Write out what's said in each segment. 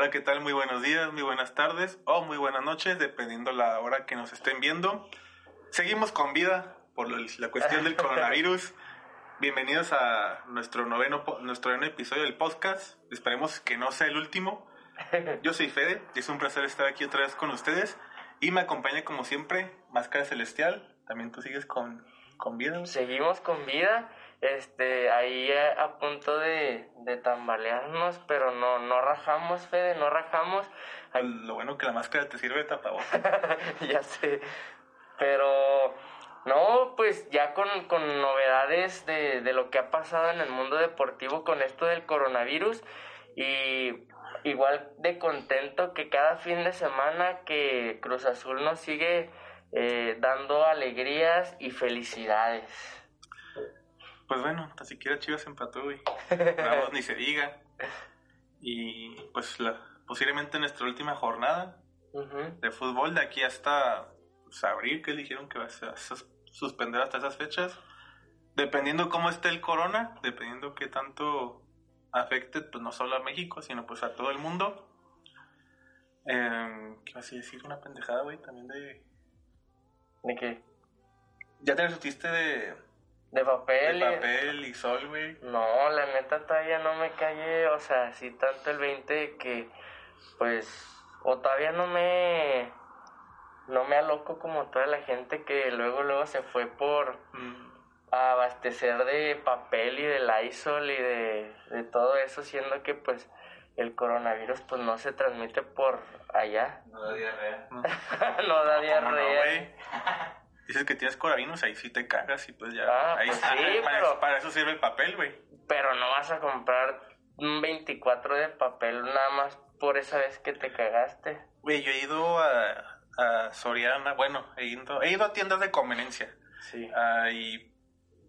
Hola, ¿qué tal? Muy buenos días, muy buenas tardes o muy buenas noches, dependiendo la hora que nos estén viendo. Seguimos con vida por la cuestión del coronavirus. Bienvenidos a nuestro noveno, nuestro noveno episodio del podcast. Esperemos que no sea el último. Yo soy Fede y es un placer estar aquí otra vez con ustedes. Y me acompaña como siempre Máscara Celestial. También tú sigues con, con vida. Seguimos con vida, este, ahí a, a punto de, de tambalearnos, pero no, no rajamos, Fede, no rajamos. Lo bueno que la máscara te sirve de tapabocas. ya sé. Pero, no, pues ya con, con novedades de, de lo que ha pasado en el mundo deportivo con esto del coronavirus y igual de contento que cada fin de semana que Cruz Azul nos sigue eh, dando alegrías y felicidades. Pues bueno, tan siquiera Chivas empató, güey. Vamos, ni se diga. Y pues la, posiblemente nuestra última jornada de fútbol de aquí hasta pues, abril, que dijeron que va a suspender hasta esas fechas. Dependiendo cómo esté el corona, dependiendo qué tanto afecte, pues no solo a México, sino pues a todo el mundo. Eh, ¿Qué vas a decir? Una pendejada, güey, también de... ¿De qué? Ya te discutiste de, ¿De de papel? y- papel y sol, güey. No, la neta todavía no me callé, o sea, sí tanto el 20 que, pues, o todavía no me, no me aloco como toda la gente que luego, luego se fue por Mm, a abastecer de papel y de Lysol y de, de todo eso, siendo que, pues, el coronavirus, pues, no se transmite por allá, No da diarrea. no. no da ¿Cómo no, diarrea. güey? Dices que tienes coronavirus, ahí sí te cagas y pues ya. Ah, ahí pues sí, sí, para, pero- eso, para eso sirve el papel, güey. Pero no vas a comprar un 24 de papel nada más por esa vez que te cagaste. Güey, yo he ido a, a Soriana, bueno, he ido, he ido a tiendas de conveniencia. Sí. ah, y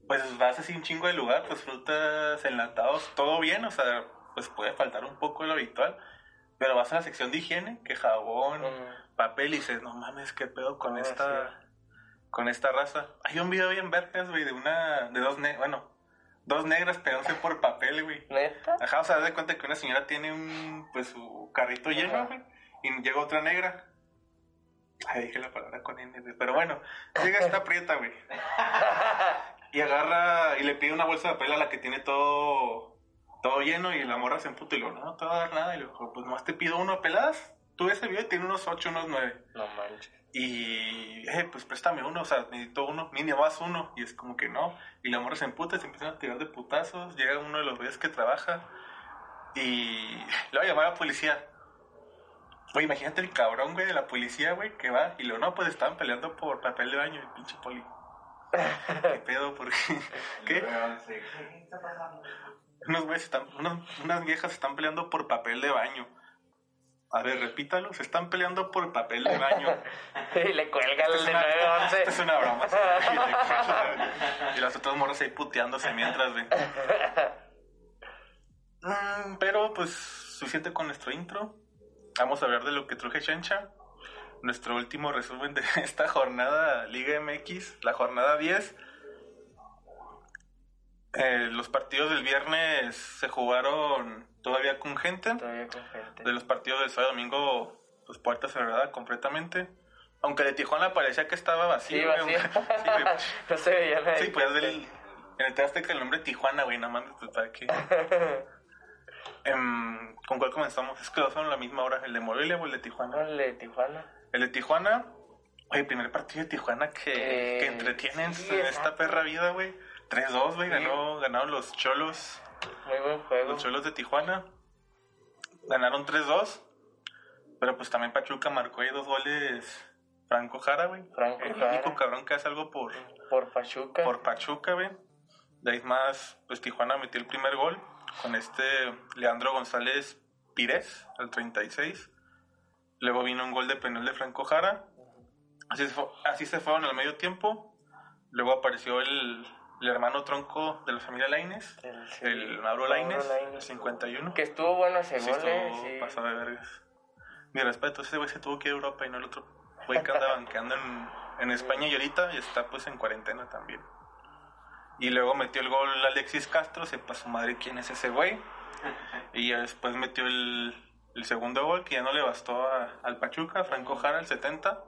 pues vas así un chingo de lugar, pues frutas, enlatados, todo bien, o sea, pues puede faltar un poco de lo habitual. Pero vas a la sección de higiene, que jabón, Mm. papel, y dices, no mames, qué pedo con Ah, esta con esta raza. Hay un video bien vergas, güey, de una, de dos, ne bueno, dos negras pegándose por papel, güey. ¿Neta? Ajá, o sea, de cuenta que una señora tiene un, pues, su carrito lleno, güey, y llega otra negra. Ay, dije la palabra con N, pero bueno, llega esta prieta, güey. Y agarra, y le pide una bolsa de papel a la que tiene todo, todo lleno, y la morra se emputa y le digo, no, no te va a dar nada, y le digo, pues nomás te pido uno peladas. Tú ves ese video y tiene unos ocho, unos nueve. No manches. Y, eh, pues préstame uno, o sea, necesito uno, mínimo más uno. Y es como que no. Y la morra se emputa, se empiezan a tirar de putazos. Llega uno de los güeyes que trabaja y le va a llamar a la policía. Güey, imagínate el cabrón, güey, de la policía, güey, que va y luego, no, pues estaban peleando por papel de baño, el pinche poli. ¿Qué pedo? ¿Por qué? ¿Qué? Luego, sí, ¿Qué está pasando? Unos güeyes están, unas viejas están peleando por papel de baño. A ver, repítalo, se están peleando por papel de baño. Y le cuelga el es de una- 911. esta es una broma. sí. y las otras morras ahí puteándose mientras, ven. Mm, pero pues suficiente con nuestro intro. Vamos a hablar de lo que truje Chencha. Nuestro último resumen de esta jornada Liga MX, la jornada 10. Eh, los partidos del viernes se jugaron todavía con gente. Todavía con gente. De los partidos del sábado y domingo, pues puerta cerrada completamente. Aunque de Tijuana parecía que estaba vacío. Sí, vacío. Sí, güey. no se veía nadie. Sí, puedes ver el, en el que el nombre Tijuana, güey, nada más pues, para que... Em, ¿Con cuál comenzamos? Es que los son a la misma hora, el de Morelia o el de Tijuana. El de Tijuana. El de Tijuana, oye, primer partido de Tijuana que, que entretiene en sí, en esta perra vida, güey. 3-2, güey, Sí. ganó, ganaron los cholos, Muy buen juego. los cholos de Tijuana. Ganaron 3-2, pero pues también Pachuca marcó ahí dos goles Franco Jara, güey. Franco el Jara. único cabrón que hace algo por, Por Pachuca. por Pachuca, güey. De ahí más, pues Tijuana metió el primer gol con este Leandro González Pires, al 36. Luego vino un gol de penal de Franco Jara. Así se, fue- así se fueron al medio tiempo. Luego apareció el, el hermano tronco de la familia Laines, El, sí, el Mauro Laines, Lainez. 51. Que estuvo bueno ese Sí, gol, eh, estuvo sí. pasado de vergas. Mi respeto, ese güey se tuvo que ir a Europa y no el otro güey que anda banqueando en, en España y ahorita y está pues en cuarentena también. Y luego metió el gol Alexis Castro, sepa su madre quién es ese güey. Y ya después metió el, el segundo gol que ya no le bastó a- al Pachuca, Franco Jara, el 70.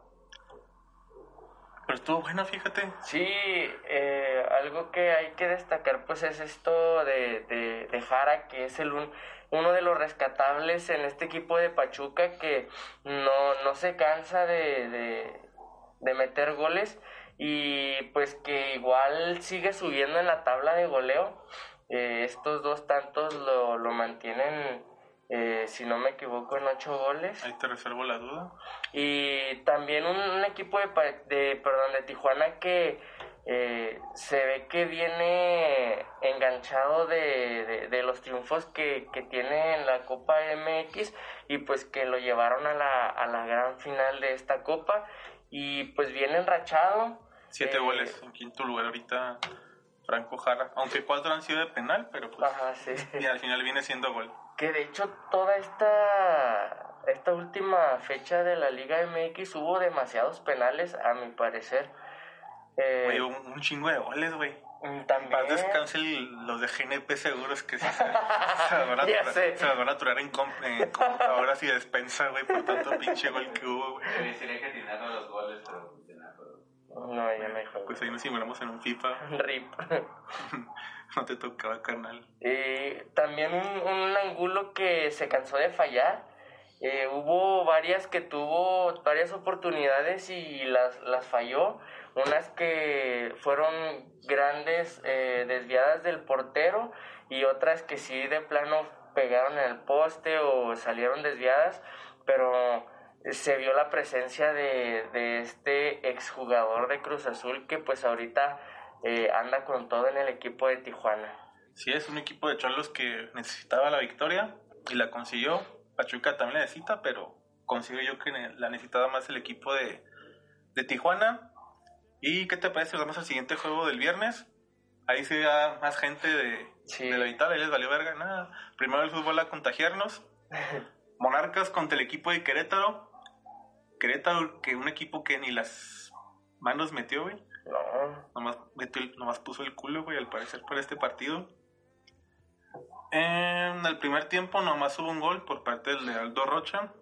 Pero estuvo bueno, fíjate. Sí, eh, algo que hay que destacar pues es esto de, de, de Jara, que es el un- uno de los rescatables en este equipo de Pachuca que no, no se cansa de, de, de meter goles y pues que igual sigue subiendo en la tabla de goleo. Eh, estos dos tantos lo, lo mantienen, eh, si no me equivoco, en ocho goles. Ahí te reservo la duda. Y también un, un equipo de, de, perdón, de Tijuana que eh, se ve que viene enganchado de, de, de los triunfos que, que tiene en la Copa MX y pues que lo llevaron a la, a la gran final de esta Copa y pues viene enrachado. Siete Eh, goles en quinto lugar ahorita Franco Jara. Aunque cuatro han sido de penal, pero pues Ajá, sí. y al final viene siendo gol. Que de hecho toda esta, esta última fecha de la Liga MX hubo demasiados penales a mi parecer. Eh, Güey, un, un chingo de goles, güey. mm, también... Paz descanse los de GNP seguros que sí se, se las van a aturar- se las van a aturar en, com- en computadoras y despensa, güey, por tanto pinche gol que hubo, güey. Que los goles, pero. No, ya no hay juego. Pues ahí nos simulamos en un FIFA. Rip. No te tocaba, carnal. Eh, también un, angulo que se cansó de fallar. Eh, hubo varias que tuvo varias oportunidades y las, las falló. Unas que fueron grandes eh, desviadas del portero y otras que sí de plano pegaron en el poste o salieron desviadas. Pero se vio la presencia de, de este exjugador de Cruz Azul que pues ahorita eh, anda con todo en el equipo de Tijuana. Sí, es un equipo de cholos que necesitaba la victoria y la consiguió. Pachuca también la necesita, pero considero yo que la necesitaba más el equipo de, de Tijuana. ¿Y qué te parece? Vamos al siguiente juego del viernes. Ahí se da más gente de, Sí. de la vital, ahí les valió verga nada. Primero el fútbol a contagiarnos. Monarcas contra el equipo de Querétaro. Querétaro, que un equipo que ni las manos metió, güey. No, Nomás, metió el- nomás puso el culo, güey, al parecer, para este partido. En el primer tiempo nomás hubo un gol por parte del de Aldo Rocha.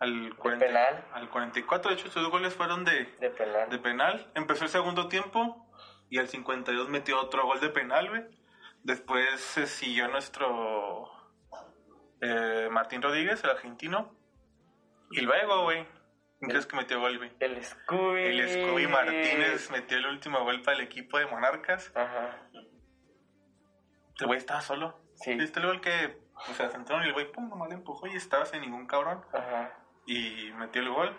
Al, 40 penal. al 44, de hecho, sus goles fueron de, de penal. de penal. Empezó el segundo tiempo y al 52 metió otro gol de penal, güey. Después se siguió nuestro eh, Martín Rodríguez, el argentino. Y luego, güey, ¿quién crees que metió gol, güey? El Scooby. El Scooby Martínez metió el último gol para el equipo de Monarcas. Ajá. El güey estaba solo. Sí. ¿Viste el gol que, o sea, se entraron y el güey, pum, nomás le empujó y estaba sin ningún cabrón. Ajá. Y metió el gol.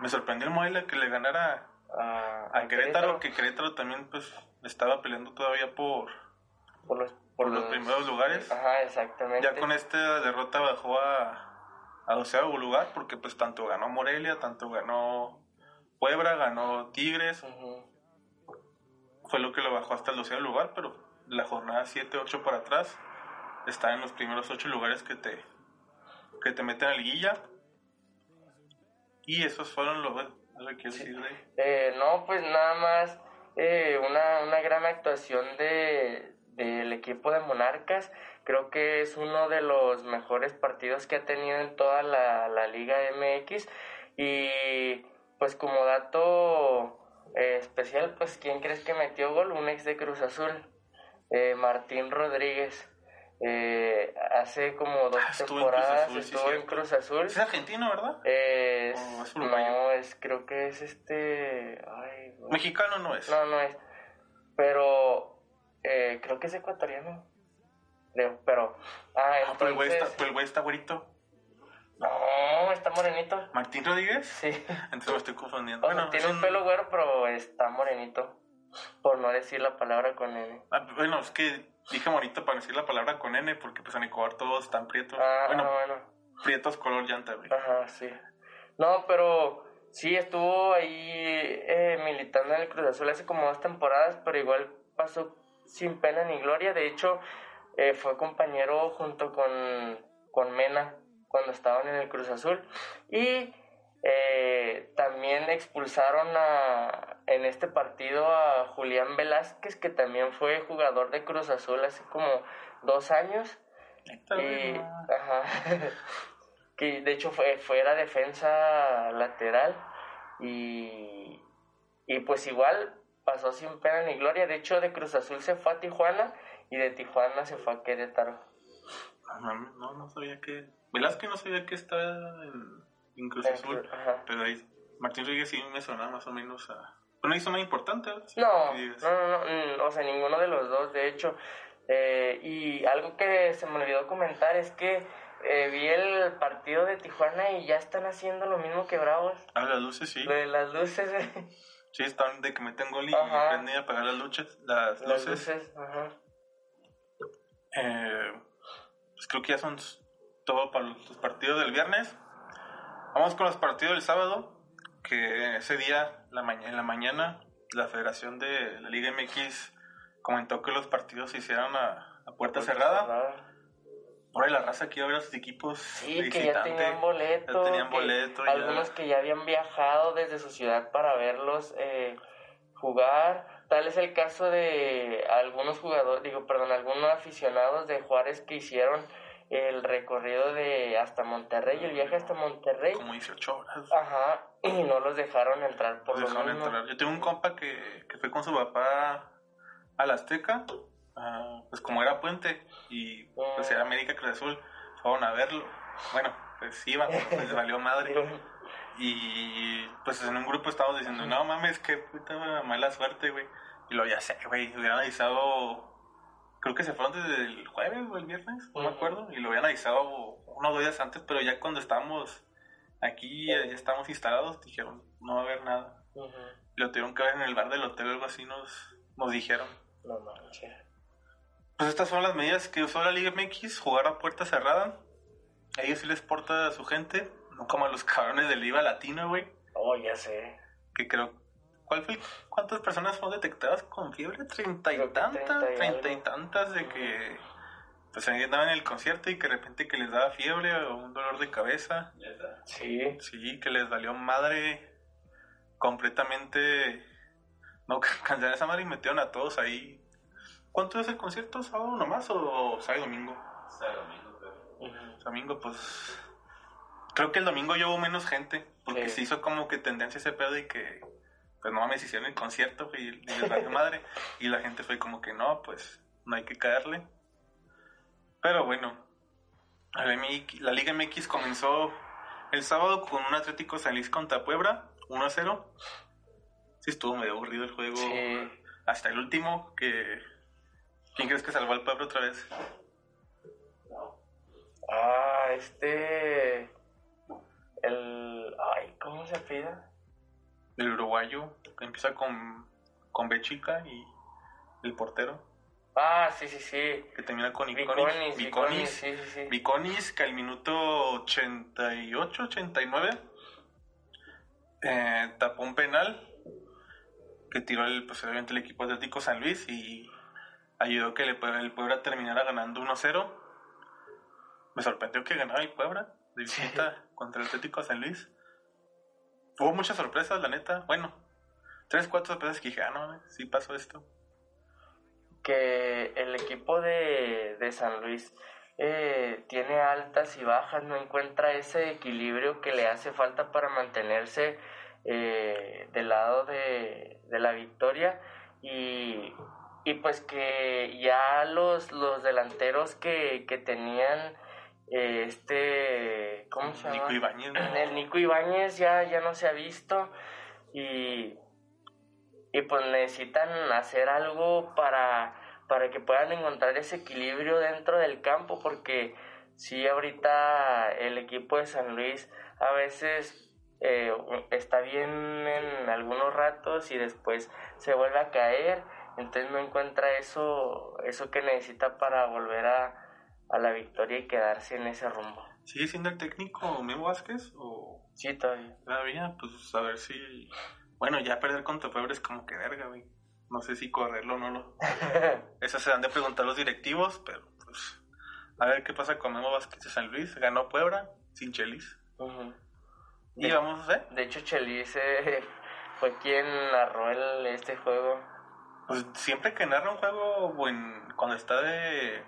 Me sorprendió el Morelia que le ganara A, a Querétaro, que Querétaro también, pues, estaba peleando todavía por, Por los, por los primeros lugares. Ajá, exactamente. Ya con esta derrota bajó a, a doceavo lugar, porque, pues, tanto ganó Morelia, tanto ganó Puebla, ganó Tigres. Fue lo que lo bajó hasta el 12 lugar, pero la jornada 7, 8 para atrás está en los primeros 8 lugares que te, que te meten a liguilla. Y esos fueron los lo que decir de- Eh, no, pues nada más eh, una, una gran actuación de, del equipo de Monarcas. Creo que es uno de los mejores partidos que ha tenido en toda la, la Liga MX. Y pues como dato eh, especial, pues ¿quién crees que metió gol? Un ex de Cruz Azul, eh, Martín Rodríguez. Eh, hace como dos Ah, estuvo en Cruz temporadas sí, estuvo en. Cruz Azul. Es argentino, ¿verdad? Es, ¿O es uruguayo? no, es, creo que es este. Ay. Mexicano no es. No, no es. Pero eh, creo que es ecuatoriano. Pero. Ah, Ah, pero el güey está, pero el güey está güerito. No, está morenito. ¿Martín Rodríguez? Sí. Entonces me estoy confundiendo. O sea, Bueno, tiene un pelo güero, pero está morenito. Por no decir la palabra con N. Ah, bueno, es que dije bonito para decir la palabra con N, porque pues en Ecuador todos están prietos. Ah, bueno, bueno. prietos color llanta, güey. Ajá, sí. No, pero sí estuvo ahí eh, militando en el Cruz Azul hace como dos temporadas, pero igual pasó sin pena ni gloria. De hecho, eh, fue compañero junto con, con Mena cuando estaban en el Cruz Azul. Y eh, también expulsaron a, en este partido a Julián Velázquez, que también fue jugador de Cruz Azul hace como dos años. Y, ajá. que de hecho fue, fue era defensa lateral y, y pues igual pasó sin pena ni gloria. De hecho de Cruz Azul se fue a Tijuana y de Tijuana se fue a Querétaro. No, mames, no, no sabía que. Velázquez no sabía que estaba en, en Cruz Azul. Pero ahí, Martín Rodríguez sí me sonaba más o menos a. Una hizo más importante, No, no, no, no, mm, o sea, ninguno de los dos, de hecho. Eh, y algo que se me olvidó comentar es que eh, vi el partido de Tijuana y ya están haciendo lo mismo que Bravos. Ah, las luces sí. Lo de las luces, eh, Sí, están de que meten gol y Ajá. aprenden a apagar las luces. Las, las luces. luces, ajá. Eh, pues creo que ya son todo para los partidos del viernes. Vamos con los partidos del sábado. Que ese día, la en la mañana, la Federación de la Liga MX comentó que los partidos se hicieran a, a puerta cerrada. Por ahí la raza que iba a ver a sus equipos. Sí, que ya tenían boleto. Ya tenían que boleto. ya- Algunos que ya habían viajado desde su ciudad para verlos eh, jugar. Tal es el caso de algunos jugadores, digo, perdón, algunos aficionados de Juárez que hicieron el recorrido de hasta Monterrey, el viaje hasta Monterrey. Como 18 horas. Ajá, y no los dejaron entrar por Los lo dejaron mismo. entrar. Yo tengo un compa que, que fue con su papá a la Azteca, ah, pues como era puente y pues era América Cruz Azul, fueron a verlo. Bueno, pues iban, pues les valió madre. Y pues en un grupo estábamos diciendo, no mames, qué puta mala suerte, güey. Y lo ya sé, güey, hubieran avisado, creo que se fueron desde el jueves o el viernes, no me acuerdo, y lo habían avisado unos dos días antes, pero ya cuando estábamos aquí, ya, estábamos instalados, dijeron, no va a haber nada. Y lo tuvieron que ver en el bar del hotel o algo así, nos, nos dijeron. No manches. Pues estas son las medidas que usó la Liga MX, jugar a puerta cerrada. A ellos sí les porta a su gente, no como a los cabrones del IVA latino, güey. Oh, ya sé. Que creo. ¿Cuál fue? el- ¿Cuántas personas fueron detectadas con fiebre? ¿Treinta y tantas? 30 y ¿Treinta y tantas de que. Pues andaban en el concierto y que de repente que les daba fiebre o un dolor de cabeza. Sí. Sí, que les valió madre completamente. No, cancelaron esa madre y metieron a todos ahí. ¿Cuánto es el concierto? ¿Sábado nomás o sábado y domingo? El domingo, pero. Domingo, pues. Creo que el domingo llevó menos gente. Porque Sí. se hizo como que tendencia ese pedo y que. Pues no mames, hicieron el concierto y, y valió madre. Y la gente fue como que no, pues no hay que caerle. Pero bueno. La, MX la Liga MX comenzó el sábado con un Atlético San Luis contra Puebla, 1 a 0. Sí, estuvo medio aburrido el juego. Sí. Hasta el último, que. ¿Quién crees que salvó al Puebla otra vez? Ah, este. El. Ay, ¿cómo se pide? El uruguayo, que empieza con, con B chica y el portero, Ah, sí, sí, sí. que termina con Iconis. Viconis, Viconis. sí, sí, sí. Viconis, que al minuto 88, 89, eh, tapó un penal que tiró el, pues, obviamente el equipo atlético San Luis y ayudó que el, Pue- el Puebla terminara ganando 1-0. Me sorprendió que ganara el Puebla de visita contra el Atlético San Luis. Hubo muchas sorpresas, la neta. Bueno, tres, cuatro sorpresas que dije, ah, no, sí pasó esto. Que el equipo de, de San Luis eh, tiene altas y bajas, no encuentra ese equilibrio que le hace falta para mantenerse eh, del lado de, de la victoria y, y pues que ya los, los delanteros que, que tenían eh, este, ¿cómo se llama? Nico Ibáñez, ¿no? El Nico Ibáñez ya, ya no se ha visto y, y pues necesitan hacer algo para, para que puedan encontrar ese equilibrio dentro del campo porque sí ahorita el equipo de San Luis a veces eh, está bien en algunos ratos y después se vuelve a caer entonces no encuentra eso eso que necesita para volver a, a la victoria y quedarse en ese rumbo ¿Sigue siendo el técnico Memo Vázquez o sí todavía todavía? Pues a ver si... Bueno, ya perder contra Puebla es como que verga, güey. No sé si correrlo o no lo... Eso se han de preguntar los directivos, pero pues... A ver qué pasa con Memo Vázquez de San Luis. Ganó Puebla sin Chelis. Y De- vamos a ver. De hecho, Chelis eh, fue quien narró el, este juego. Pues siempre que narra un juego, en- cuando está de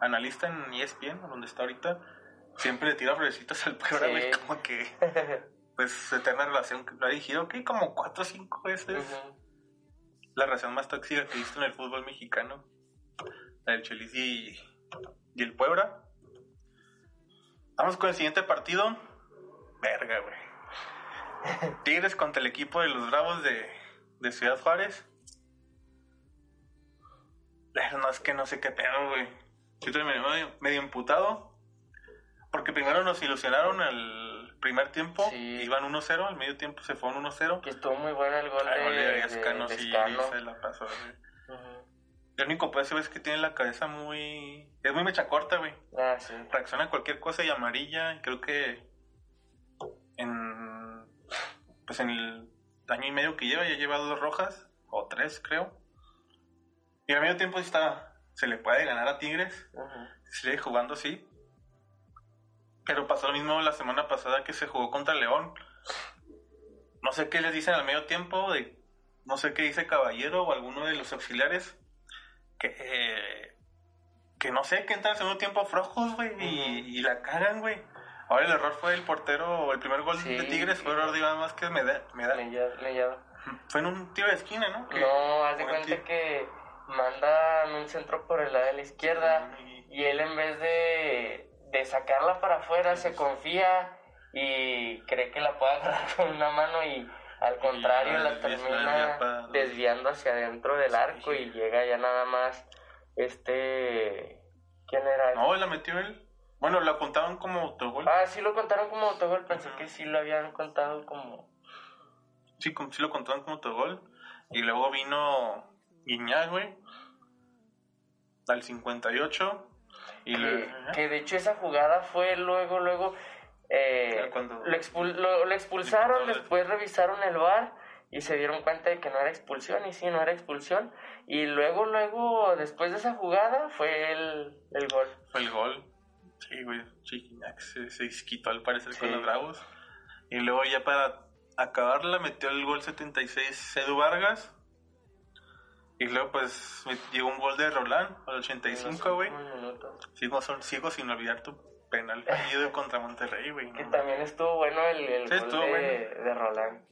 analista en ESPN, donde está ahorita, siempre le tira florecitas al Puebla, Sí. como que, pues, eterna relación. Lo ha dirigido, que como cuatro o cinco veces. La relación más tóxica que he visto en el fútbol mexicano. La del Chelis y, y el Puebla. Vamos con el siguiente partido. Verga, güey. Tigres contra el equipo de los Bravos de, de Ciudad Juárez. Eh, No, es que no sé qué pedo, güey. Yo estoy medio, medio, emputado. Porque primero nos ilusionaron el primer tiempo. Sí. Iban 1-0, al medio tiempo se fue un 1-0. Que estuvo muy bueno el gol Ah, de, gol de de- Escano, de sí, Escano. se la pasó, güey. Lo único decir es que tiene la cabeza muy... Es muy mecha corta, güey. Ah, sí. Reacciona a cualquier cosa y amarilla. Creo que en... Pues en el año y medio que lleva ya lleva dos rojas. O tres, creo. Y al medio tiempo está... Se le puede ganar a Tigres. Ujú. Sigue jugando, sí. Pero pasó lo mismo la semana pasada que se jugó contra León. No sé qué les dicen al medio tiempo, de, no sé qué dice Caballero o alguno de los auxiliares, que, eh, que no sé, que entran al segundo tiempo flojos, güey, y, y la cagan, güey. Ahora el error fue el portero, el primer gol Sí. de Tigres fue error de Iván Vázquez Medal. Mellado- Mellado. Fue en un tiro de esquina, ¿no? Que- No, haz de cuenta que mandan un centro por el lado de la izquierda y- él en vez de, de sacarla para afuera se confía y cree que la puede agarrar con una mano y al contrario la termina desviando hacia adentro del arco y llega ya nada más este ¿quién era? No, la metió él. Bueno, la contaban como autogol. Ah, sí lo contaron como autogol, pensé que sí lo habían contado como Sí, como- sí lo contaron como autogol. Y luego vino Guiñac, güey. Al 58. Y que, le- que de hecho esa jugada fue luego, luego, eh, cuando- lo, expul- lo- lo expulsaron, después revisaron el VAR y se dieron cuenta de que no era expulsión, y sí, no era expulsión, y luego, luego, después de esa jugada, fue el, el gol. fue el gol. Sí, güey. Guiñac se, se quitó al parecer con los Bravos. Y luego ya para acabarla metió el gol 76 Edu Vargas. Y luego pues me- llegó un gol de Roland al 85, güey. Sigo, sigo sin olvidar tu penal fallido contra Monterrey, güey. no Que también estuvo bueno el, el Sí, gol de, bueno. de Roland.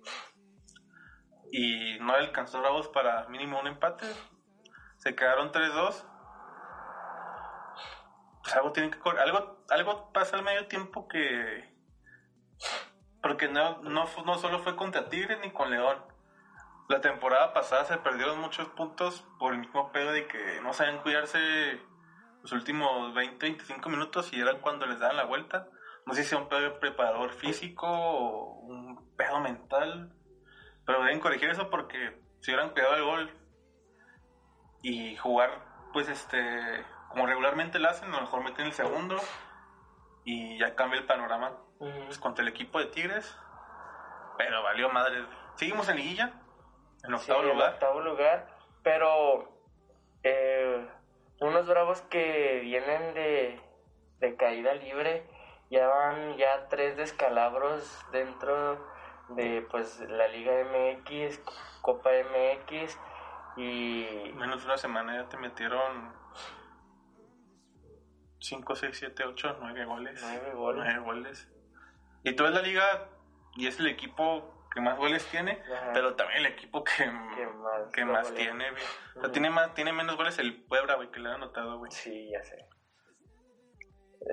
y no alcanzó Bravos para mínimo un empate. Se quedaron 3-2. Pues algo tiene que algo algo pasa al medio tiempo que porque no, no, no solo fue contra Tigres ni con León. La temporada pasada se perdieron muchos puntos por el mismo pedo de que no sabían cuidarse los últimos 20, 25 minutos y era cuando les daban la vuelta. No sé si sea un pedo de preparador físico o un pedo mental. Pero deben corregir eso porque si hubieran cuidado el gol y jugar, pues este, como regularmente lo hacen, a lo mejor meten el segundo y ya cambia el panorama pues, contra el equipo de Tigres. Pero valió madre. Seguimos en liguilla, en octavo Sí, en lugar. octavo lugar, pero eh, unos bravos que vienen de, de caída libre ya van ya tres descalabros dentro de pues la Liga MX, Copa MX y Menos de una semana ya te metieron 5, 6, 7, 8, 9 goles. Nueve goles. Nueve goles. Y tú es la liga y es el equipo que más goles tiene, Ajá. pero también el equipo que, que más, que más tiene, güey. O sea, tiene, más, tiene menos goles el Puebla, güey, que le han anotado, güey. Sí, ya sé.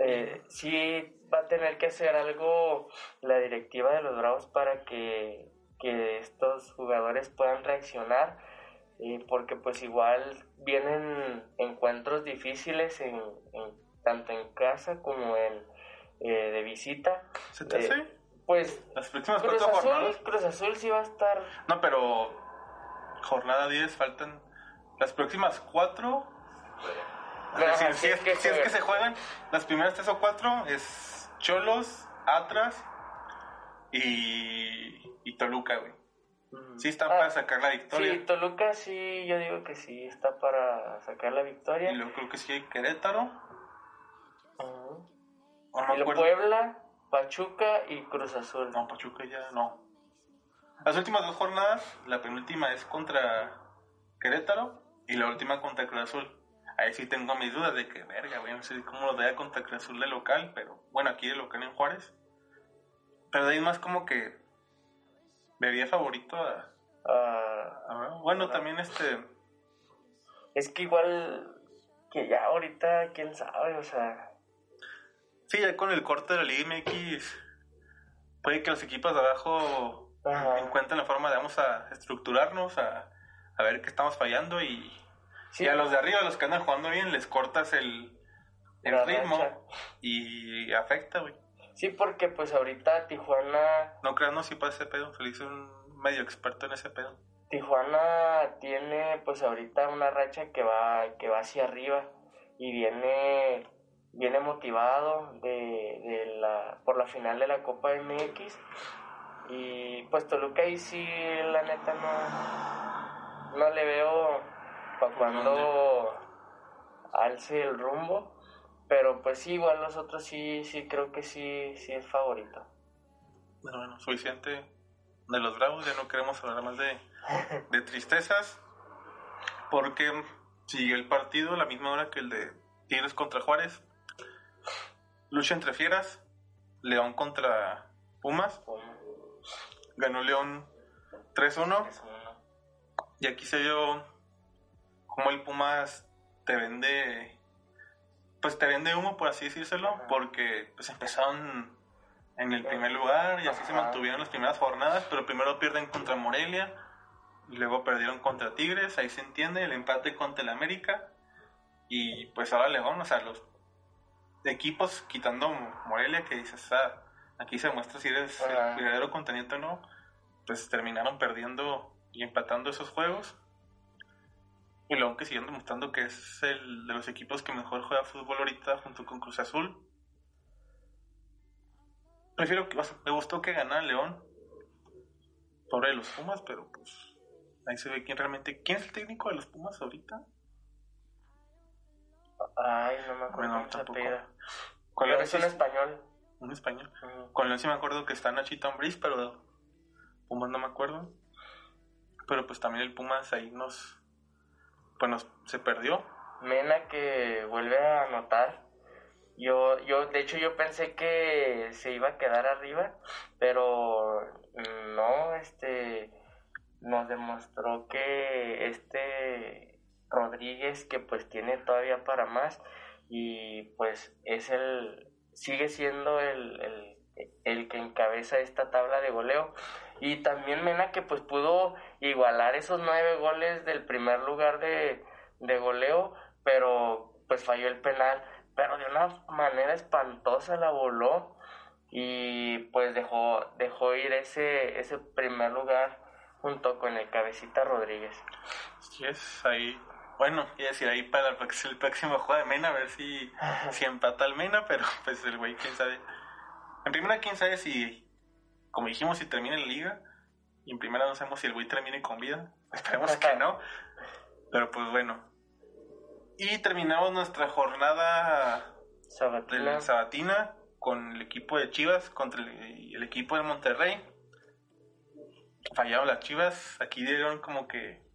Eh, sí va a tener que hacer algo la directiva de los Bravos para que, que estos jugadores puedan reaccionar, eh, porque pues igual vienen encuentros difíciles en, en- tanto en casa como en eh, de visita. ¿Se te Eh, hace? Pues Las próximas Cruz cuatro Azul, jornadas. Cruz Azul sí va a estar No, pero jornada 10 faltan las próximas cuatro. Si, si si es que si es que juegan. se juegan, las primeras tres o cuatro es Cholos, Atlas y, y Toluca, güey. Sí están Ah, para sacar la victoria. Sí, Toluca sí, yo digo que sí está para sacar la victoria. Y luego creo que sí hay Querétaro. No y lo. Puebla, Pachuca y Cruz Azul. No, Pachuca ya no. Las últimas dos jornadas, la penúltima es contra Querétaro y la última contra Cruz Azul. ahí sí tengo mis dudas de que, verga, güey, no sé cómo lo vea contra Cruz Azul de local, pero bueno, aquí de local en Juárez. Pero de ahí más como que vería favorito a... A- bueno, también este... es que igual que ya ahorita, quién sabe, o sea, Sí, ya con el corte de la Liga MX, puede que los equipos de abajo Ajá. encuentren la forma de vamos a estructurarnos, a, a ver qué estamos fallando y, sí, y a los de arriba, los que andan jugando bien, les cortas el, el ritmo racha. y afecta, güey. sí, porque pues ahorita Tijuana, No creas, no, sí para ese pedo. Feliz es un medio experto en ese pedo. Tijuana tiene pues ahorita una racha que va, que va hacia arriba y viene, viene motivado de, de la, por la final de la Copa MX y pues Toluca ahí sí la neta no, no le veo para cuando alce el rumbo, pero pues sí, igual los otros sí, sí creo que sí, sí es favorito. Pero bueno, suficiente de los bravos. Ya no queremos hablar más de, de tristezas. Porque siguió el partido a la misma hora que el de Tigres contra Juárez. Lucha entre fieras. León contra Pumas. Ganó León 3-1. Es uno. Y aquí se vio como el Pumas te vende, pues te vende humo, por así decírselo, Ajá. porque pues empezaron en el primer lugar y así se mantuvieron las primeras jornadas, pero primero pierden contra Morelia, luego perdieron contra Tigres, ahí se entiende, el empate contra el América, y pues ahora León, o sea, los equipos quitando Morelia, que dices, ah, aquí se muestra si eres el verdadero conteniente o no, pues terminaron perdiendo y empatando esos juegos. Y León que siguen demostrando que es el de los equipos que mejor juega fútbol ahorita junto con Cruz Azul. Prefiero que, o sea, me gustó que ganara León. Pobre de los Pumas, pero pues ahí se ve quién realmente. ¿Quién es el técnico de los Pumas ahorita? Ay, no me acuerdo Bueno, tampoco. Con Pero es un español. un español. Con León sí me acuerdo que está Nachito Ambriz, pero Pumas no me acuerdo. Pero pues también el Pumas ahí nos. Pues nos, se perdió. Mena que vuelve a anotar. Yo, yo, de hecho, yo pensé que se iba a quedar arriba, pero no, este, nos demostró que este Rodríguez, que pues tiene todavía para más, y pues es el, sigue siendo el, el, el que encabeza esta tabla de goleo. Y también Mena que pues pudo igualar esos nueve goles del primer lugar de, de goleo, pero pues falló el penal, pero de una manera espantosa la voló y pues dejó, dejó ir ese, ese primer lugar junto con el cabecita Rodríguez. Sí, es ahí. Bueno, a decir ahí para el próximo- juego de Mena, a ver si, si empata el Mena, pero pues el güey, quién sabe. En primera, quién sabe si, como dijimos, si termina en la liga. Y en primera, no sabemos si el güey termine con vida. Esperemos que no. Pero pues bueno. Y terminamos nuestra jornada de la Sabatina con el equipo de Chivas contra el, el equipo de Monterrey. Fallaron las Chivas. Aquí dieron como que.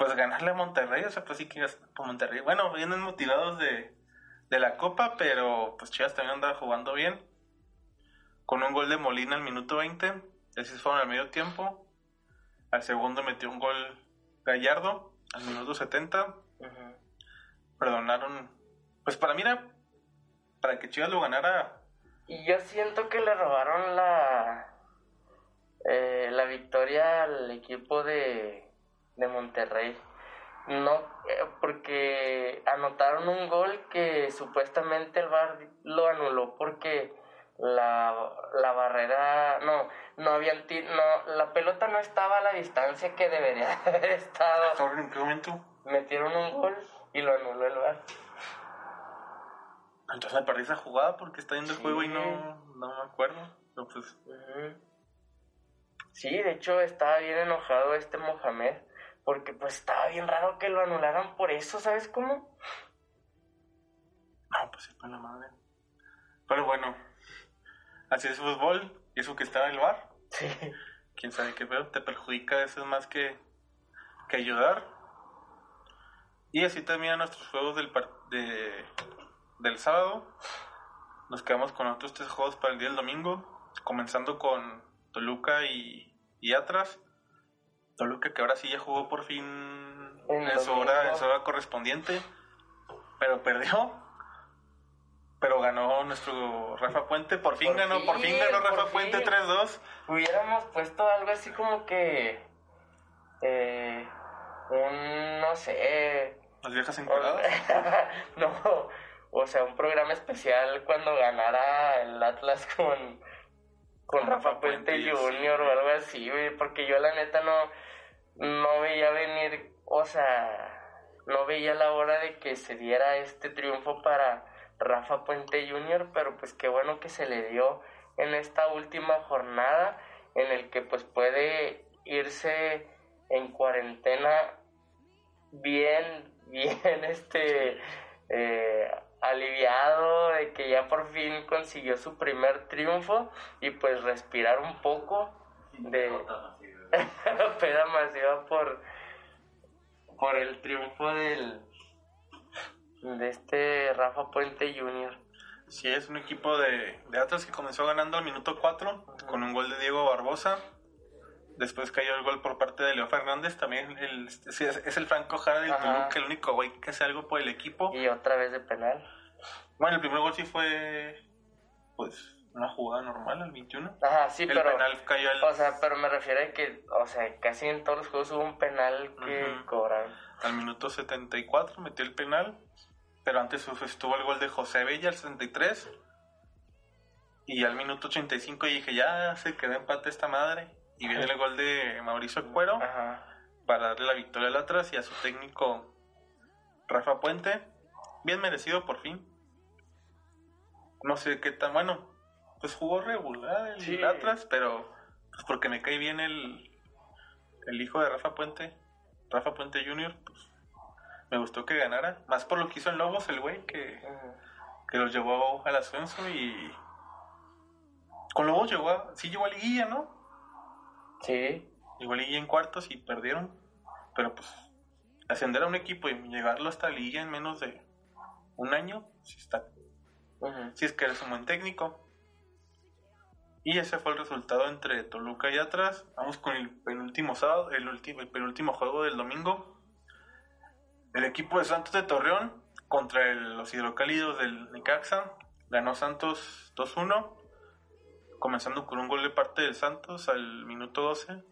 Pues ganarle a Monterrey. O sea, pues sí que por Monterrey. Bueno, vienen motivados de, de la Copa, pero pues Chivas también andaba jugando bien. Con un gol de Molina al minuto 20. Así fueron al medio tiempo. Al segundo metió un gol Gallardo al minuto 70 Ujú. perdonaron. Pues para mí era para que Chivas lo ganara. Y yo siento que le robaron la eh, la victoria al equipo de, de Monterrey. No, eh, porque anotaron un gol que supuestamente el VAR lo anuló porque la, la barrera, no, no habían, ti- no, la pelota no estaba a la distancia que debería haber estado. ¿En qué momento? Metieron un gol y lo anuló el VAR. Entonces me perdí esa jugada porque está viendo el Sí. juego y no, no me acuerdo. Pero pues. Sí, de hecho estaba bien enojado este Mohamed, porque pues estaba bien raro que lo anularan por eso, ¿sabes cómo? no, pues sí, para la madre. Pero bueno, así es fútbol. Y eso que estaba en el bar, Sí. quién sabe qué pedo, te perjudica eso es más que, que ayudar. Y así terminan nuestros juegos del, par- de, del sábado. Nos quedamos con otros tres juegos para el día del domingo. Comenzando con Toluca y, y Atlas. Toluca que ahora sí ya jugó por fin En su, hora, en su hora correspondiente. Pero perdió. Pero ganó nuestro Rafa Puente. Por fin Por ganó, por fin ganó Rafa Puente fin. 3-2. Hubiéramos puesto algo así como que. Eh, un. No sé. Las viejas encuadradas. no. O sea, un programa especial cuando ganara el Atlas con. Con Rafa Rafa Puente y Junior o algo así, güey. Porque yo, la neta, no. No veía venir. O sea. No veía la hora de que se diera este triunfo para Rafa Puente Jr., pero pues qué bueno que se le dio en esta última jornada en el que pues puede irse en cuarentena bien, bien este eh, aliviado de que ya por fin consiguió su primer triunfo y pues respirar un poco de peda masiva por por el triunfo del de este Rafa Puente Jr. Sí, es un equipo de, de Atlas que comenzó ganando al minuto 4 con un gol de Diego Barbosa. Después cayó el gol por parte de Leo Fernández. También el, es, es el Franco Jara del. Toluca, el único güey que hace algo por el equipo. y otra vez de penal. Bueno, el primer gol sí fue pues una jugada normal al 21. Ajá, sí, el pero penal cayó al, o sea, pero me refiero a que, o sea, casi en todos los juegos hubo un penal que Ujú. cobraron. al minuto 74, metió el penal. Pero antes estuvo el gol de José Bella al 73. Y al minuto 85 dije, ya se quedó empate esta madre. Y viene el gol de Mauricio Cuero. Ajá. para darle la victoria al Atlas y a su técnico Rafa Puente. Bien merecido por fin. No sé qué tan bueno. Pues jugó regular el Sí. Atlas, pero pues porque me cae bien el, el hijo de Rafa Puente, Rafa Puente Jr., pues me gustó que ganara. Más por lo que hizo en Lobos el güey, que, que los llevó al ascenso y... Con Lobos llegó a... Sí llegó a liguilla, ¿no? Sí. Igual y en cuartos y perdieron. Pero pues ascender a un equipo y llegarlo hasta la liga en menos de un año, si está, si es que eres un buen técnico. Y ese fue el resultado entre Toluca y Atlas. Vamos con el penúltimo sábado, el último, el penúltimo juego del domingo. El equipo de Santos de Torreón contra el- los hidrocálidos del Necaxa. Ganó Santos 2-1. Comenzando con un gol de parte del Santos al minuto 12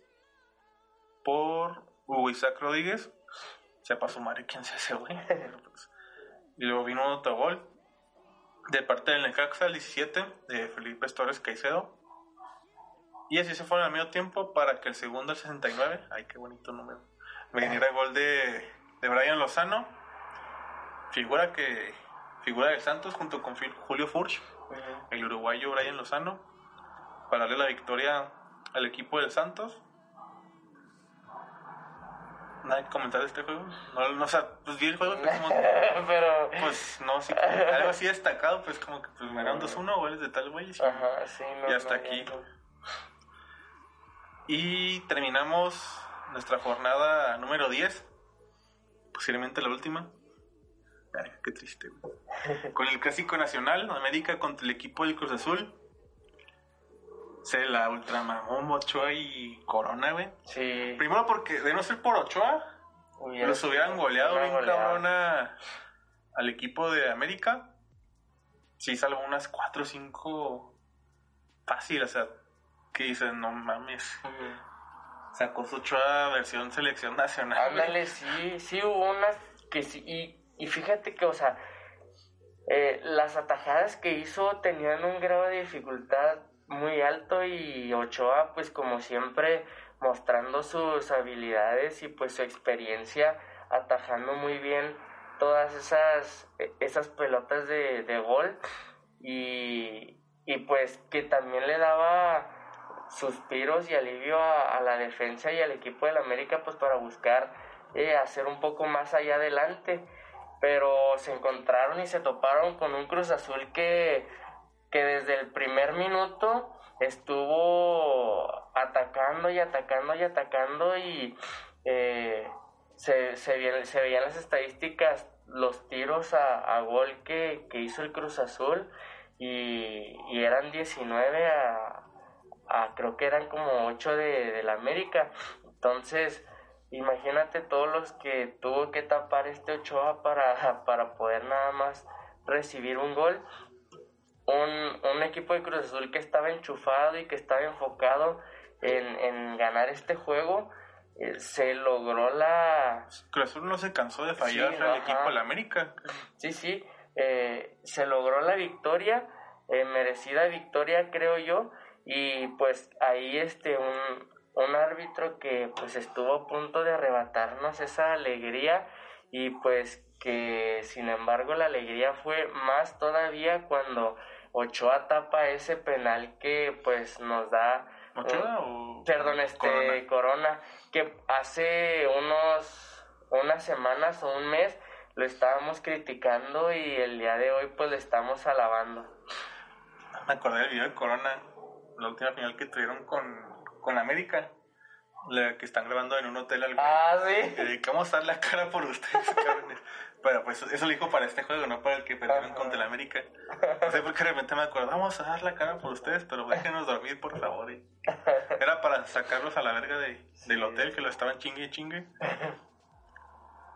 por Hugo Isaac Rodríguez. Sepa su madre quién se hace, güey. Pues, Y luego vino otro gol de parte del Necaxa al 17 de Felipe Torres Caicedo. Y así se fueron al medio tiempo para que el segundo al 69, ay qué bonito número, viniera el gol de, de Brian Lozano, figura que figura del Santos junto con Julio Furch, el uruguayo Brian Lozano, para darle la victoria al equipo del Santos. Nada que comentar de este juego. No, no, o sea, pues vi el juego, pero como, Pero. pues no, sí, algo así destacado, pues como que pues, ganaron 2-1 goles de tal güey. sí. Ajá, sí, no. Y hasta no, aquí. Y terminamos nuestra jornada número 10, posiblemente la última. Ay, qué triste. güey. Con el clásico nacional, América contra el equipo del Cruz Azul. Se la ultramamón Ochoa y Corona, güey. Sí. Primero porque de no ser por Ochoa, los hubieran goleado bien cabrón al equipo de América. Sí, salvo unas 4 o 5 fácil, o sea, que dicen, no mames. Sacó su Ochoa versión selección nacional. Ándale, sí, sí hubo unas que sí, y, y fíjate que, o sea, eh, las atajadas que hizo tenían un grado de dificultad muy alto y Ochoa, pues como siempre, mostrando sus habilidades y pues su experiencia, atajando muy bien todas esas, eh, esas pelotas de, de gol. Y, y pues que también le daba suspiros y alivio a, a la defensa y al equipo del América pues para buscar eh, hacer un poco más allá adelante. Pero se encontraron y se toparon con un Cruz Azul que, que desde el primer minuto estuvo atacando y atacando y atacando y eh, se, se, veían, las estadísticas, los tiros a, gol que, que hizo el Cruz Azul y, y eran 19 a, a, creo que eran como 8 de, de la América. Entonces, imagínate todos los que tuvo que tapar este Ochoa para, para poder nada más recibir un gol. Un, un equipo de Cruz Azul que estaba enchufado y que estaba enfocado en, en ganar este juego eh, se logró la... Cruz Azul no se cansó de fallar Sí, al ajá. equipo de la América. Sí, sí, eh, se logró la victoria, eh, merecida victoria creo yo, y pues ahí este un, un árbitro que pues estuvo a punto de arrebatarnos esa alegría y pues que sin embargo la alegría fue más todavía cuando Ochoa tapa ese penal que pues nos da ¿Ochoa o...? perdón, este Corona? Corona. que hace unos unas semanas o un mes lo estábamos criticando y el día de hoy pues le estamos alabando. Me acordé del video de Corona, la última final que tuvieron con, con América. La que están grabando en un hotel al Ah, sí. Eh, que vamos a dar la cara por ustedes, cabrones. Pero pues eso lo dijo para este juego, no para el que perdieron contra el América. No sé por qué de repente me acuerdo, vamos a dar la cara por ustedes, pero déjenos dormir, por favor. Y Era para sacarlos a la verga de, del hotel que lo estaban chingue y chingue.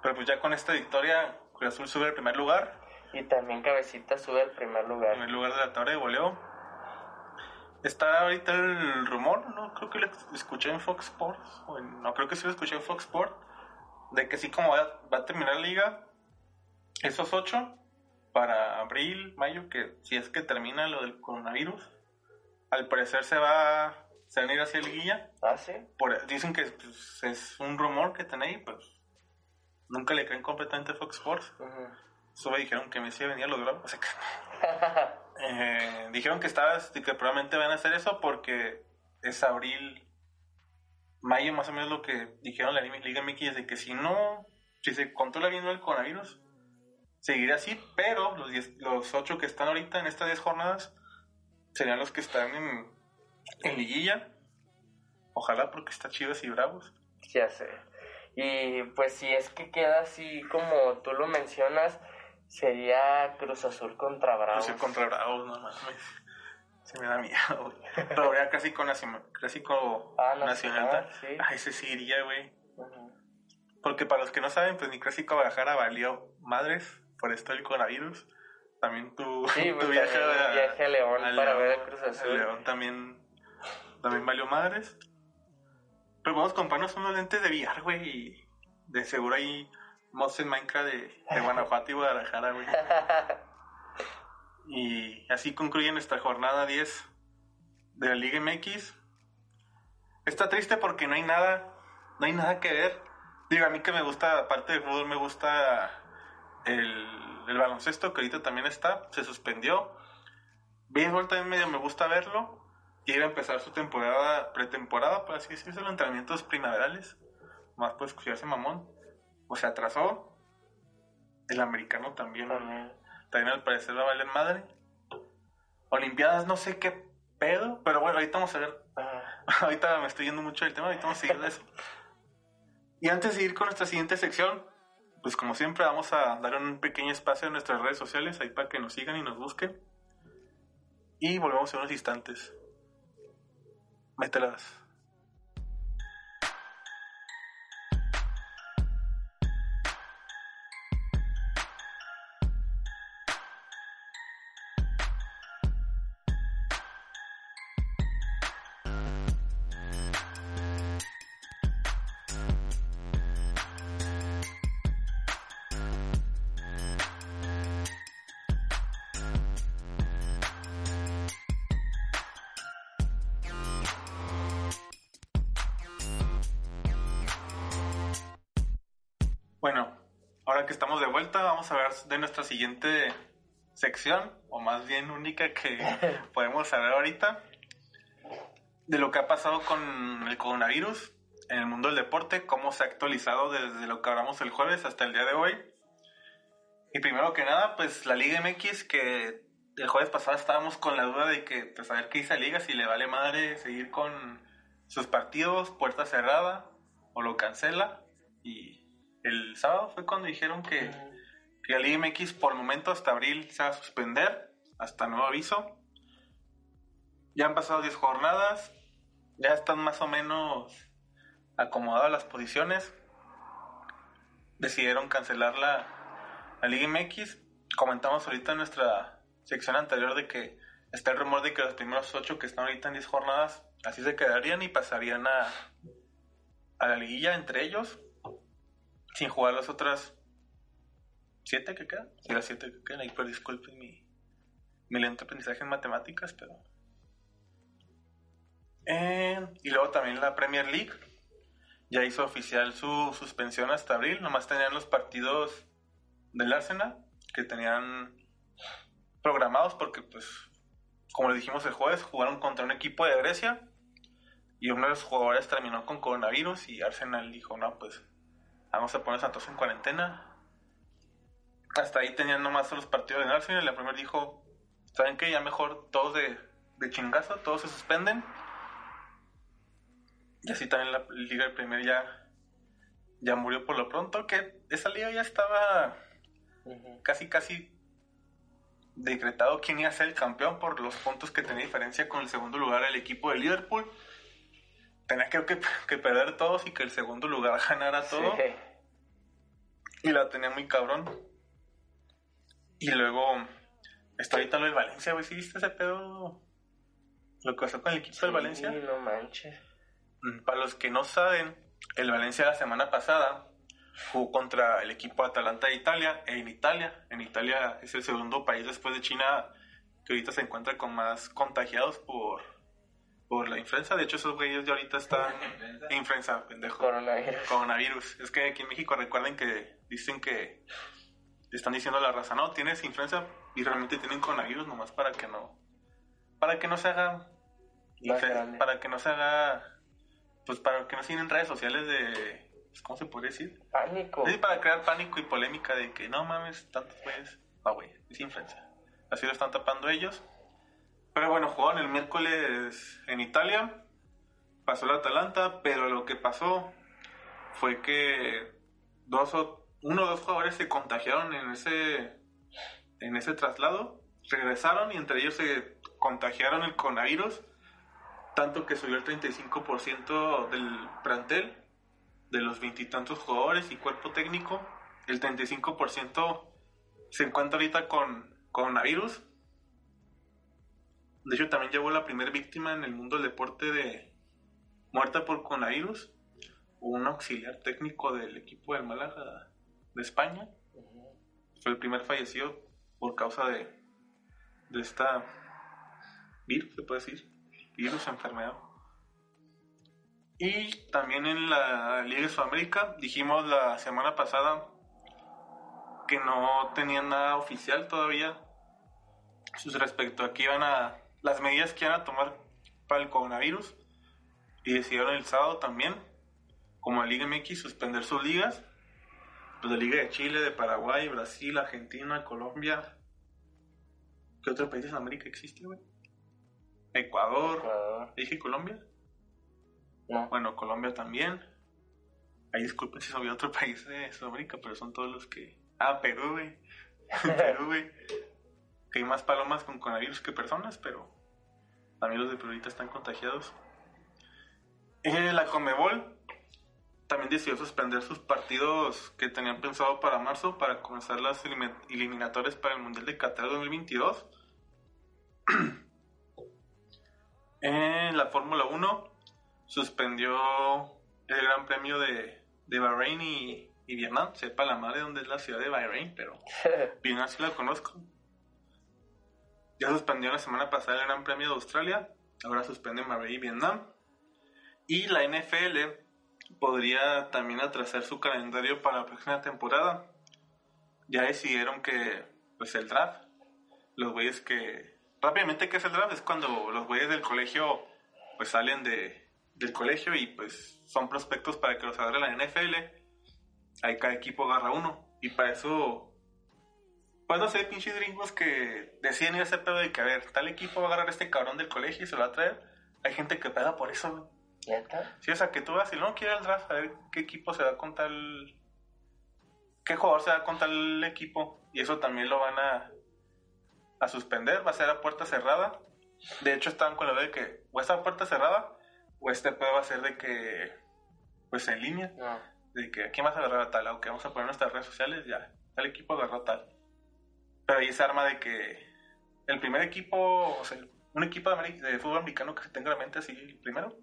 Pero pues ya con esta victoria, Cruz Azul sube al primer lugar, Y también Cabecita sube al primer lugar. en el lugar de la tabla de goleo. Está ahorita el rumor, no creo que lo escuché en Fox Sports, o en- no creo que sí lo escuché en Fox Sports, de que sí como va, va a terminar la liga, esos ocho, para abril, mayo, que si es que termina lo del coronavirus, al parecer se va, se van a ir hacia liguilla. ¿Ah, sí? Por, dicen que pues, es un rumor que tenéis, pues nunca le creen completamente a Fox Sports. Ujú. Solo dijeron que Messi venía a los Bravos. O sea, que- eh, dijeron que estaba, que probablemente van a hacer eso porque es abril, mayo más o menos lo que dijeron la Liga MX de que si no, si se controla bien el coronavirus, seguirá así, pero los, diez- los ocho que están ahorita en estas 10 jornadas serían los que están en, en liguilla. Ojalá porque está Chivas y Bravos. Ya sé. Y pues si es que queda así como tú lo mencionas, sería Cruz Azul contra Bravos. sé contra Bravos, no mames. Se me da miedo, güey. Pero habría clásico, nacional, clásico Ah, nacional. ta- sí. Ah, ese sí iría, güey. Porque para los que no saben, pues mi clásico Guadalajara valió madres por esto del coronavirus. También tu, Sí, tu viaje, a, viaje a León a para León, ver el Cruz Azul. León también, también valió madres. Pero vamos a comprarnos unos lentes de VR, güey. Y de seguro hay mods en Minecraft de, de Guanajuato y Guadalajara, güey. Y así concluye nuestra jornada 10 de la Liga MX. Está triste porque no hay nada, no hay nada que ver. Digo, a mí que me gusta, aparte del fútbol, me gusta el, el baloncesto, que ahorita también está, se suspendió. Béisbol también medio me gusta verlo. Y iba a empezar su temporada, pretemporada, por así decirlo, los entrenamientos primaverales. Más pues escucharse mamón. O se atrasó. El americano también. También. También al parecer va a valer madre. Olimpiadas, no sé qué pedo, pero bueno, ahorita vamos a ver. Ah, ahorita me estoy yendo mucho del tema, ahorita vamos a seguir de eso. Y antes de ir con nuestra siguiente sección, pues como siempre vamos a dar un pequeño espacio en nuestras redes sociales, ahí para que nos sigan y nos busquen. Y volvemos en unos instantes. Mételas. Siguiente sección, o más bien única que podemos hablar ahorita, de lo que ha pasado con el coronavirus en el mundo del deporte, cómo se ha actualizado desde lo que hablamos el jueves hasta el día de hoy. Y primero que nada, pues la Liga MX, que el jueves pasado estábamos con la duda de que, pues a ver qué dice la Liga, si le vale madre seguir con sus partidos, puerta cerrada, o lo cancela. Y el sábado fue cuando dijeron que, que la Liga MX por el momento hasta abril se va a suspender, hasta nuevo aviso. Ya han pasado 10 jornadas, ya están más o menos acomodadas las posiciones. Decidieron cancelar la, la Liga MX. Comentamos ahorita en nuestra sección anterior de que está el rumor de que los primeros 8 que están ahorita en 10 jornadas así se quedarían y pasarían a, a la liguilla entre ellos sin jugar las otras siete que quedan. Sí, las siete que quedan. Ahí, pero disculpen mi, mi lento aprendizaje en matemáticas, pero. Eh, y luego también la Premier League ya hizo oficial su suspensión hasta abril. Nomás tenían los partidos del Arsenal que tenían programados porque, pues, como le dijimos el jueves, jugaron contra un equipo de Grecia y uno de los jugadores terminó con coronavirus y Arsenal dijo, no, pues vamos a poner a Santos en cuarentena. Hasta ahí tenían nomás los partidos de Arsenal y la primera dijo, ¿saben qué? Ya mejor todos de, de chingazo, todos se suspenden. Y así también la liga del primer ya, ya murió por lo pronto, que esa liga ya estaba casi casi decretado quién iba a ser el campeón por los puntos que tenía diferencia con el segundo lugar el equipo de Liverpool. Tenía creo que, que perder todos y que el segundo lugar ganara todo. Sí. Y la tenía muy cabrón. Y luego, está ahorita lo del Valencia, güey. ¿Sí viste ese pedo? Lo que pasó con el equipo del Valencia. Sí, no manches. Mm, Para los que no saben, el Valencia la semana pasada jugó contra el equipo Atalanta de Italia en Italia. En Italia es el segundo país después de China que ahorita se encuentra con más contagiados por, por la influenza. De hecho, esos güeyes ya ahorita están... ¿Influenza? Influenza, pendejo. Coronavirus. Coronavirus. Es que aquí en México recuerden que dicen que están diciendo a la raza, no, tienes influenza y realmente tienen coronavirus nomás para que no, para que no se haga, para que no se haga, pues para que no se en redes sociales de, pues, ¿cómo se podría decir? Pánico. Sí, para crear pánico y polémica de que no mames, tantos güeyes, no güey, es influenza. Así lo están tapando ellos. Pero bueno, jugaron el miércoles en Italia, pasó el Atalanta, pero lo que pasó fue que dos o uno o dos jugadores se contagiaron en ese en ese traslado, regresaron y entre ellos se contagiaron el coronavirus, tanto que subió el 35% del plantel de los veintitantos jugadores y cuerpo técnico, el 35% se encuentra ahorita con coronavirus. De hecho, también llevó la primera víctima en el mundo del deporte de muerta por coronavirus. Un auxiliar técnico del equipo del Málaga de España. Fue el primer fallecido por causa de, de esta virus, se puede decir. Virus, enfermedad. Y también en la Liga de Sudamérica, dijimos la semana pasada que no tenían nada oficial todavía sus respecto a que iban a las medidas que iban a tomar para el coronavirus y decidieron el sábado también como la Liga MX suspender sus ligas pues la Liga de Chile, de Paraguay, Brasil, Argentina, Colombia ¿qué otro país de Sudamérica existe, güey? Ecuador Ecuador. ¿dije Colombia? No. Bueno, Colombia también. Ahí disculpen si olvidó otro país de Sudamérica, pero son todos los que. Ah, Perú, güey. Perú, güey. Que hay más palomas con coronavirus que personas, pero también los de Perú ahorita están contagiados. Eh, la Comebol también decidió suspender sus partidos que tenían pensado para marzo para comenzar las elimi- eliminatorias para el Mundial de Qatar 2022. En la Fórmula 1 suspendió el Gran Premio de, de Bahrein y, y Vietnam. Sepa la madre dónde es la ciudad de Bahrein, pero Vietnam sí la conozco. Ya suspendió la semana pasada el Gran Premio de Australia. Ahora suspenden Bahrein y Vietnam. Y la NFL podría también atrasar su calendario para la próxima temporada. Ya decidieron que, pues, el draft, los güeyes que. Rápidamente, ¿qué es el draft? Es cuando los güeyes del colegio, pues, salen de, del colegio y, pues, son prospectos para que los agarre la NFL. Ahí cada equipo agarra uno. Y para eso. Pues no sé, pinches gringos que deciden ir a ese pedo de que, a ver, tal equipo va a agarrar a este cabrón del colegio y se lo va a traer. Hay gente que pega por eso. ¿Neta? Sí, o sea, que tú vas y no quiere el draft, a ver qué equipo se va con tal, qué jugador se va con tal equipo. Y eso también lo van a, a suspender, va a ser a puerta cerrada. De hecho, estaban con la idea de que o está a puerta cerrada o este pedo va a ser de que, pues en línea, No. de que aquí vas a agarrar a tal, aunque vamos a poner nuestras redes sociales, ya, tal equipo agarró a tal. Pero ahí se arma de que el primer equipo, o sea, un equipo de, de fútbol americano que se tenga en la mente así, el primero,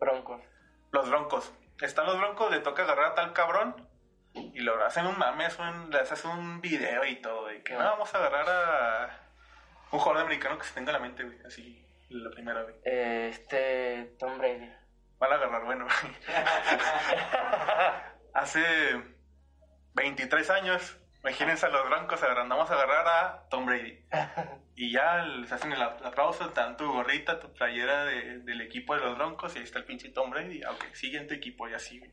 Broncos. los broncos. Están los broncos, le toca agarrar a tal cabrón y lo hacen un mame, un, le haces un video y todo, de que no, vamos a agarrar a un jugador americano que se tenga en la mente, güey, así, la primera vez. Eh, este. Tom Brady. Van a agarrar, bueno, hace 23 años, imagínense a los broncos agarrando, vamos a agarrar a Tom Brady. Y ya les hacen el apl- aplauso, dan tu gorrita, tu playera de- del equipo de los broncos y ahí está el pinche Tom Brady. Ok, siguiente equipo y así. güey.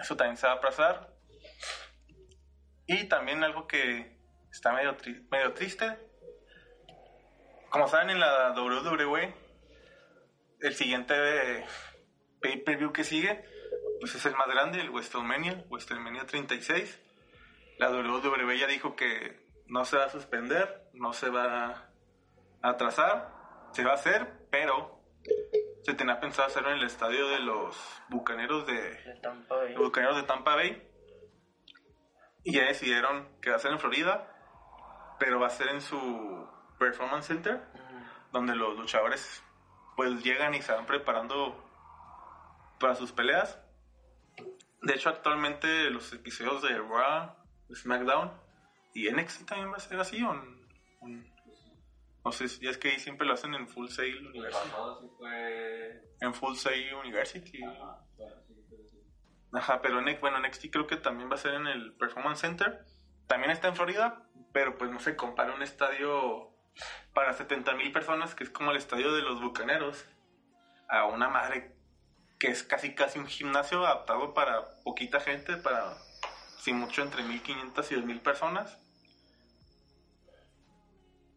Eso también se va a pasar. Y también algo que está medio, medio triste. Como saben en la WWE, el siguiente pay-per-view que sigue, pues es el más grande, el WrestleMania, WrestleMania 36. La WWE ya dijo que no se va a suspender, no se va a atrasar, se va a hacer, pero se tenía pensado hacerlo en el estadio de los Bucaneros de, De Tampa Bay. Bucaneros de Tampa Bay. Y ya decidieron que va a ser en Florida, pero va a ser en su Performance Center, Ujú. donde los luchadores pues llegan y se van preparando para sus peleas. De hecho, actualmente los episodios de Raw, SmackDown y NXT también va a ser así o en- no sé, si es que ahí siempre lo hacen en Full Sail University. sí fue. En Full Sail University. Bueno, sí, pero sí. Ajá, pero NXT, bueno, NXT creo que también va a ser en el Performance Center. También está en Florida, pero pues no se compara un estadio para 70 mil personas, que es como el estadio de los Bucaneros, a una madre que es casi casi un gimnasio adaptado para poquita gente, para sin mucho entre 1500 y 2000 personas.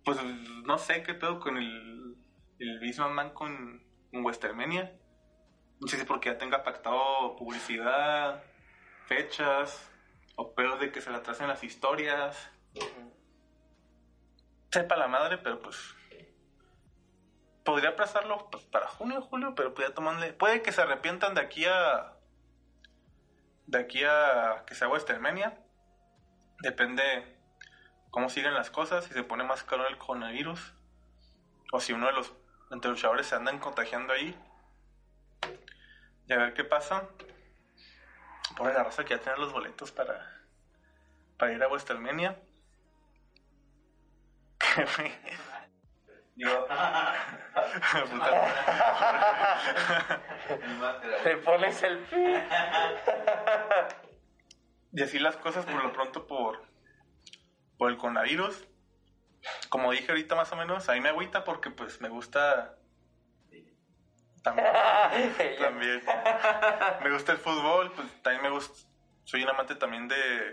Pues no sé qué pedo con el, el Vince McMahon con, con Westermania. No sé si porque ya tenga pactado publicidad, fechas, o pedos de que se le atrasen las historias. Ujú. Sepa la madre, pero pues. Podría aplazarlo pues, para junio o julio, pero podría tomarle. Puede que se arrepientan de aquí a. De aquí a que sea Westermania. Depende cómo siguen las cosas, si se pone más caro el coronavirus. O si uno de los entre luchadores se andan contagiando ahí. Y a ver qué pasa. Por la raza que ya tiene los boletos para, para ir a Westermania. Digo, máscara. Te pones el pi. y así las cosas por lo pronto por, por el coronavirus. Como dije ahorita más o menos, a mí me agüita porque pues me gusta también, también. Me gusta el fútbol, pues también me gusta, soy un amante también de,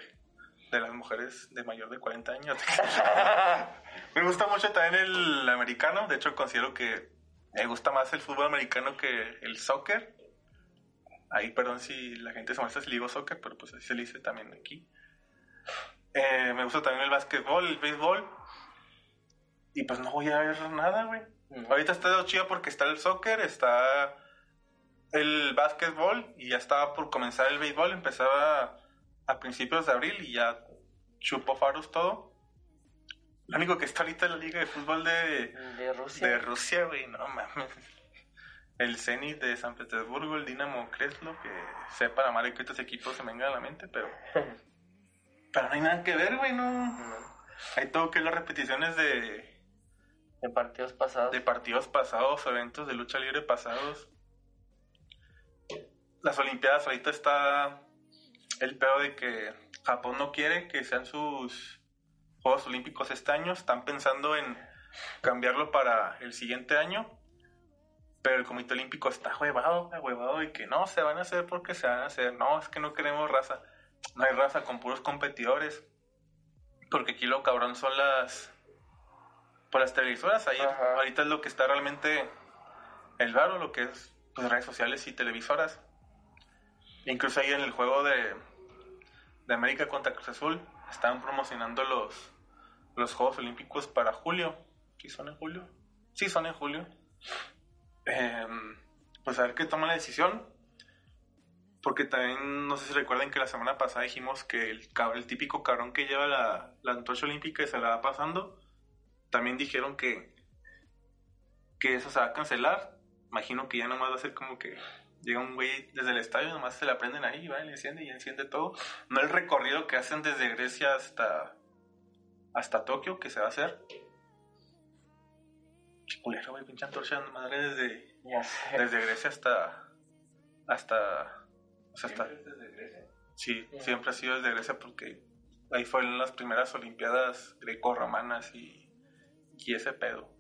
de las mujeres de mayor de 40 años. me gusta mucho también el americano, de hecho considero que me gusta más el fútbol americano que el soccer. Ahí, perdón si la gente se molesta si le digo soccer, pero pues así se le dice también aquí. Eh, me gusta también el básquetbol, el béisbol. Y pues no voy a ver nada, güey. Ahorita está chido porque está el soccer, está el básquetbol y ya estaba por comenzar el béisbol. Empezaba a principios de abril y ya chupó faros todo. Lo único que está ahorita es la liga de fútbol de, De Rusia. de Rusia, güey, no mames. El Zenit de San Petersburgo, el Dinamo Kreslo, que sepa la madre que estos equipos se me vengan a la mente, pero. Pero no hay nada que ver, güey, no. No. Hay todo que las repeticiones de, De partidos pasados. de partidos pasados, eventos de lucha libre pasados. Las Olimpiadas ahorita está el pedo de que Japón no quiere que sean sus Juegos Olímpicos este año. Están pensando en cambiarlo para el siguiente año. Pero el Comité Olímpico está huevado, huevado y que no se van a hacer porque se van a hacer. No, es que no queremos raza. No hay raza con puros competidores. Porque aquí lo cabrón son las por las televisoras. Ahí Ajá. ahorita es lo que está realmente el varo, lo que es pues, redes sociales y televisoras. Incluso ahí en el juego de, de América contra Cruz Azul. Estaban promocionando los, los Juegos Olímpicos para julio. ¿Sí son en julio? Sí, son en julio. Em, pues a ver qué toma la decisión. Porque también, no sé si recuerdan que la semana pasada dijimos que el, el típico cabrón que lleva la, la antorcha olímpica y se la va pasando, también dijeron que, que eso se va a cancelar. Imagino que ya nomás va a ser como que llega un güey desde el estadio, nomás se la prenden ahí, va, y le enciende y enciende todo. No el recorrido que hacen desde Grecia hasta, hasta Tokio, que se va a hacer. Qué culero, güey, pinche antorcha madre desde, desde Grecia hasta. hasta. o sea, hasta. ¿Siempre desde Grecia? Sí, siempre ha sido desde Grecia porque ahí fueron las primeras Olimpiadas greco-romanas y, y ese pedo.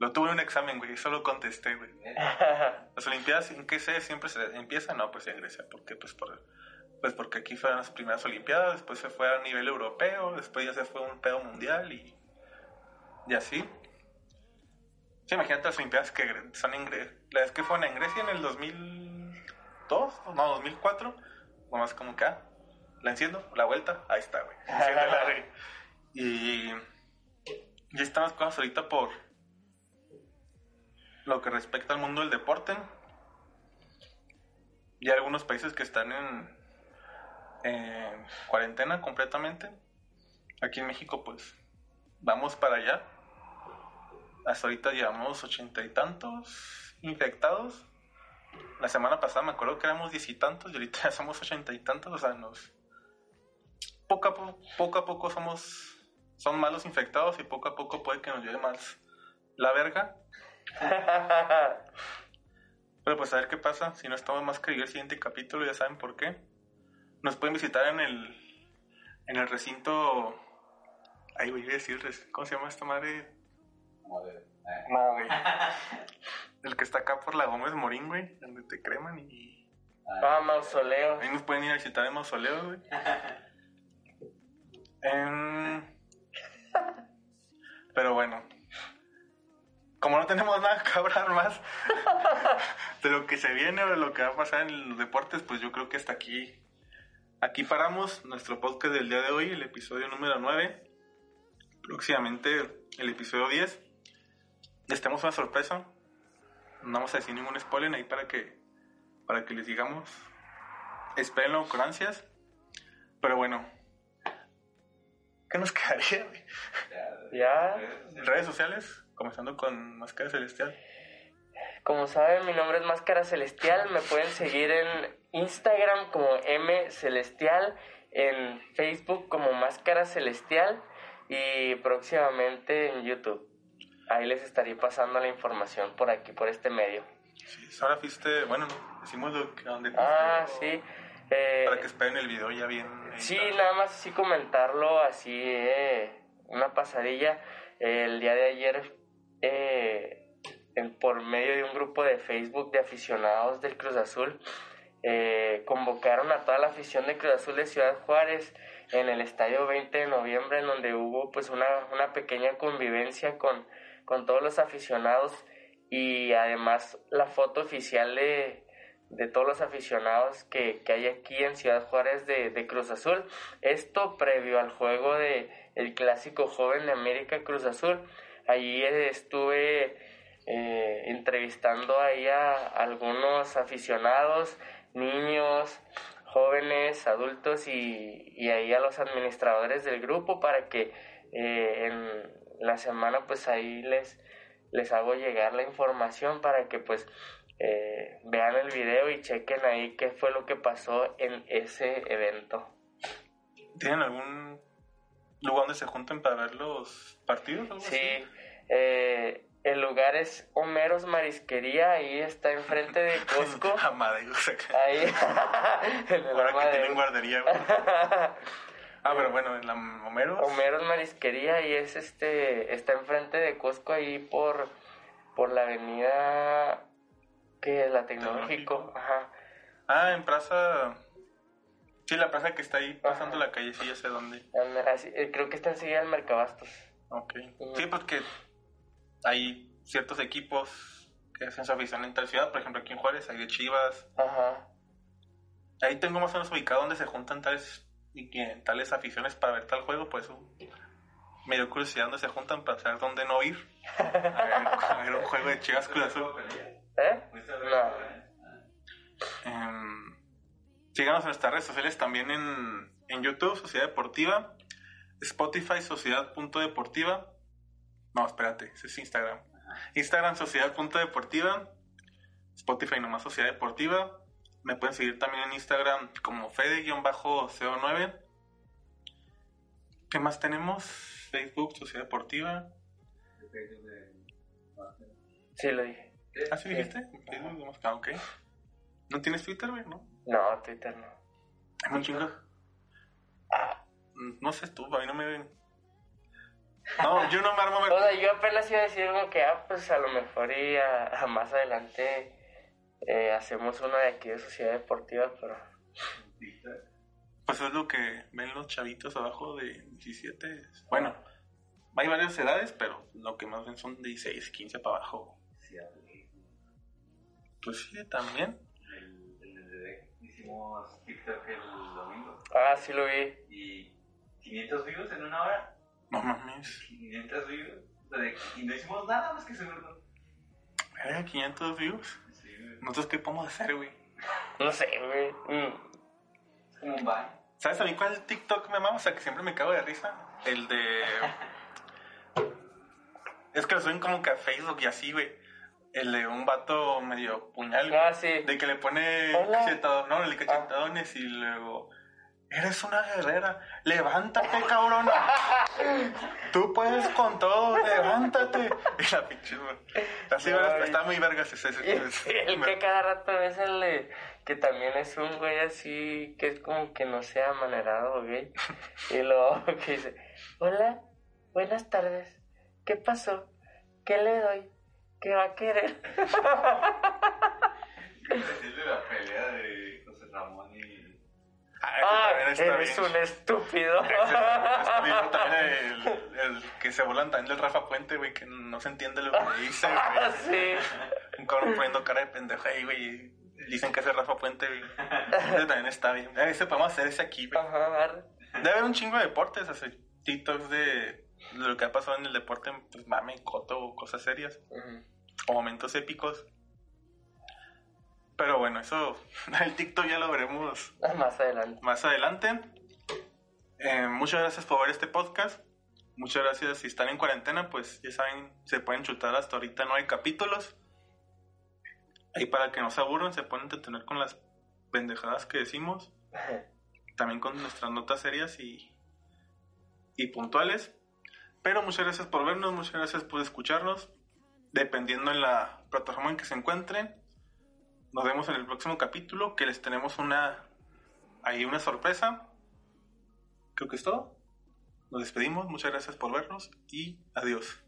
Lo tuve en un examen, güey, eso lo contesté, güey. Las Olimpiadas, ¿en qué se siempre se empiezan? No, pues en Grecia, porque pues por pues porque aquí fueron las primeras Olimpiadas, después se fue a nivel europeo, después ya se fue a un pedo mundial y y así. Sí, imagínate las Olimpiadas que son en Grecia. La vez que fueron en Grecia en el 2002, no, 2004, nomás como que, ah, la enciendo, la vuelta, ahí está, güey. Enciéndela, güey. Y ya están las cosas ahorita por lo que respecta al mundo del deporte. Hay algunos países que están en, en cuarentena completamente. Aquí en México, pues, vamos para allá. Hasta ahorita llevamos ochenta y tantos infectados. La semana pasada me acuerdo que éramos diez y tantos y ahorita ya somos ochenta y tantos. O sea, nos... Poco a, po- poco a poco somos... Son malos infectados y poco a poco puede que nos lleve más la verga. Pero pues a ver qué pasa. Si no estamos más que el siguiente capítulo, ya saben por qué. Nos pueden visitar en el en el recinto. Ay, voy a decir, ¿cómo se llama esta madre? Madre. No, güey. El que está acá por la Gómez Morín, güey, donde te creman y. Ah, mausoleo. Ahí nos pueden ir a visitar en mausoleo, güey. Em, Pero bueno. Como no tenemos nada que hablar más de lo que se viene o de lo que va a pasar en los deportes, pues yo creo que hasta aquí. Aquí paramos nuestro podcast del día de hoy, el episodio número 9. Próximamente el episodio 10. Les tenemos una sorpresa. No vamos a decir ningún spoiler ahí para que, para que les digamos. Espérenlo con ansias. Pero bueno. ¿Qué nos quedaría? güey? Ya, Redes sociales, comenzando con Máscara Celestial. como saben, mi nombre es Máscara Celestial. Me pueden seguir en Instagram como M Celestial, en Facebook como Máscara Celestial y próximamente en YouTube. Ahí les estaré pasando la información por aquí, por este medio. Sí, ahora fuiste, bueno, no, decimos lo que, donde Ah, fuiste, sí. eh, Para que esperen el video ya bien. Sí, nada más así comentarlo, así, eh, una pasadilla. El día de ayer, eh, por medio de un grupo de Facebook de aficionados del Cruz Azul, eh, convocaron a toda la afición de Cruz Azul de Ciudad Juárez en el estadio 20 de noviembre, en donde hubo pues una, una pequeña convivencia con, con todos los aficionados y además la foto oficial de, de todos los aficionados que, que hay aquí en Ciudad Juárez de, de Cruz Azul. Esto previo al juego de el clásico joven de América Cruz Azul. Allí estuve eh, entrevistando ahí a algunos aficionados, niños, jóvenes, adultos y, y ahí a los administradores del grupo para que eh, en la semana pues ahí les, les hago llegar la información para que pues eh, vean el video y chequen ahí qué fue lo que pasó en ese evento. ¿Tienen algún lugar donde se junten para ver los partidos? o algo Sí, así? Eh, el lugar es Homeros Marisquería, ahí está enfrente de Costco. Que- Ahí, el ahora que tienen guardería, güey. Ah, pero bueno, en la Homero. Homeros Marisquería y es este está enfrente de Costco ahí por por la avenida que es la tecnológico, Tecnológico. ajá. Ah, en Plaza. Sí, la plaza que está ahí pasando Ajá. la calle, sí, ya sé dónde. Eh, creo que está enseguida el Mercabastos. Ok. Sí, porque hay ciertos equipos que hacen su afición en tal ciudad. Por ejemplo, aquí en Juárez hay de Chivas. Ajá. Ahí tengo más o menos ubicado donde se juntan tales y que tales aficiones para ver tal juego, pues uh, me dio curiosidad dónde se juntan para saber dónde no ir. A ver, a ver un juego de Chivas Cruz Azul. ¿Eh? Em, síganos en nuestras redes sociales también en, en YouTube, Sociedad Deportiva, Spotify, Sociedad.deportiva. No, espérate, ese es Instagram. Instagram, Sociedad.deportiva. Spotify, nomás Sociedad Deportiva. Me pueden seguir también en Instagram como Fede-CO9. ¿Qué más tenemos? Facebook, Sociedad Deportiva. Sí, lo dije. ¿Ah, sí dijiste? Facebook, ah, ok. ¿No tienes Twitter, güey? ¿No? No, Twitter no. Hay un chingo. Mm, No sé tú, a mí no me ven. No, yo no me armo ver. O sea, yo apenas iba a decir como que, ah, pues a lo mejor y a, a más adelante eh, hacemos una de aquí de Sociedad Deportiva, pero... TikTok. Pues es lo que ven los chavitos abajo de 17. Bueno, hay varias edades, pero lo que más ven son de 16, 15 para abajo. Pues sí, también. Hicimos TikTok el domingo. Ah, sí lo vi. Y 500 views en una hora. No mames. 500 views. O sea, de- Y no hicimos nada más que subirlo. Verga, 500 views. Sí, güey. ¿Nosotros qué podemos hacer, güey? No sé, güey. Mm. Es como un. ¿Sabes a mí cuál TikTok me mama? O sea, que siempre me cago de risa. El de. Es que lo suben como que a Facebook y así, güey. El de un vato medio puñal, güey. Ah, sí. De que le pone cachetado- no, le cachetadones y luego. Eres una guerrera. Levántate, cabrona. Tú puedes con todo. Levántate. Y la pinche. Así, No, está muy vergas ese. ese- el que cada rato es el de, que también es un güey así, que es como que no sea amanerado, güey. Y luego que dice, hola, buenas tardes, ¿qué pasó? ¿Qué le doy? ¿Qué va a querer? Decirle la pelea de José Ramón y. Ah, ese Ah, eres bien. un estúpido. Ese está bien, también el, el que se burlan también del Rafa Puente, güey, que no se entiende lo que dice, Ah, güey. sí. Un cabrón poniendo cara de pendejo ahí, güey. Dicen que ese Rafa Puente, güey. Ese también está bien. Eh, Ese podemos hacer ese aquí, güey. Ajá. Debe haber un chingo de deportes, así, TikToks de, lo que ha pasado en el deporte, pues mame, coto o cosas serias, o momentos épicos. Pero bueno, eso, el TikTok ya lo veremos Más adelante. más adelante. Eh, muchas gracias por ver este podcast. Muchas gracias. Si están en cuarentena, pues ya saben, se pueden chutar hasta ahorita, no hay capítulos. Ahí para que no se aburran, se pueden entretener con las pendejadas que decimos. También con nuestras notas serias y, y puntuales. Pero muchas gracias por vernos, muchas gracias por escucharnos. Dependiendo en la plataforma en que se encuentren. Nos vemos en el próximo capítulo, que les tenemos una ahí una sorpresa. Creo que es todo. Nos despedimos, muchas gracias por vernos y adiós.